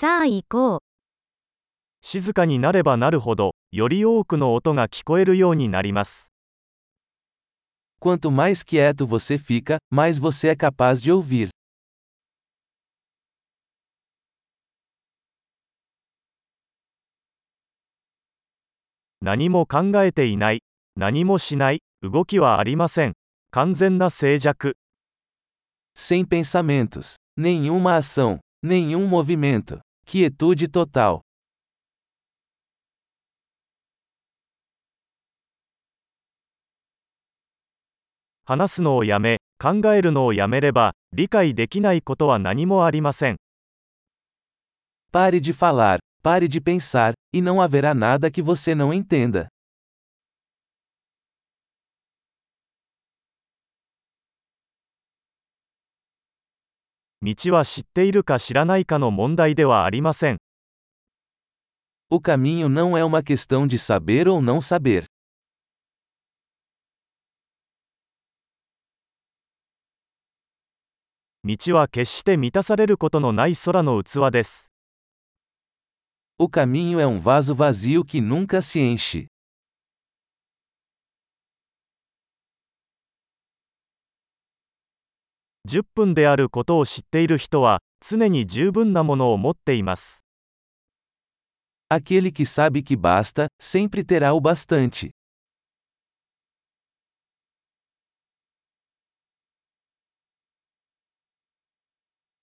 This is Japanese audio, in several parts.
さあ行こう。静かになればなるほど、より多くの音が聞こえるようになります。Quanto mais quieto você fica, mais você é capaz de ouvir. 何も考えていない、何もしない、動きはありません。完全な静寂。Sem pensamentos. Nenhuma ação. Nenhum movimento. Quietude total. 話すのをやめ、考えるのをやめれば、理解できないことは何もありません。Pare de falar, pare de pensar, e não haverá nada que você não entenda. 道は知っているか知らないかの問題ではありません。O caminho não é uma questão de saber ou não saber. 道は決して満たされることのない空の器です。O caminho é um vaso vazio que nunca se enche. 10分であることを知っている人は、常に十分なものを持っています。Aquele que sabe que basta, sempre terá o bastante.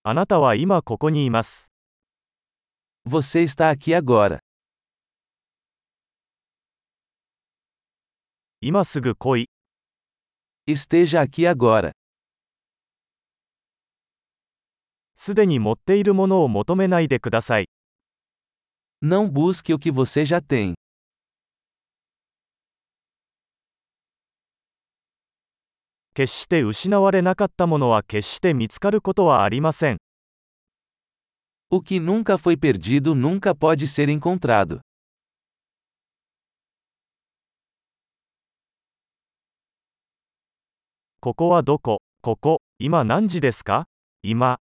あなたは今ここにいます。Você está aqui agora. 今すぐ来い。Esteja aqui agora. すでに持っているものを求めないでください。Não busque o que você já tem. 決して失われなかったものは決して見つかることはありません。O que nunca foi perdido nunca pode ser encontrado. ここはどこここ、今何時ですか今、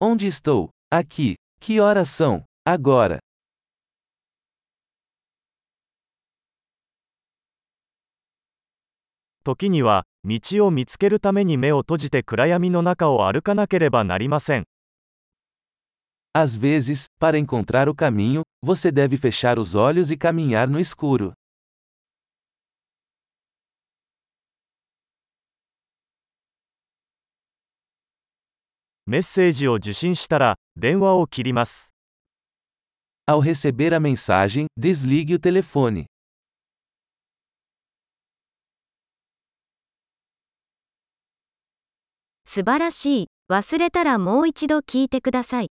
Onde estou? Aqui. Que horas são? Agora. 時には、道を見つけるために目を閉じて暗闇の中を歩かなければなりません。Às vezes, para encontrar o caminho, você deve fechar os olhos e caminhar no escuro. メッセージを受信したら、電話を切ります。Ao receber a mensagem, desligue o telefone. 素晴らしい。忘れたらもう一度聞いてください。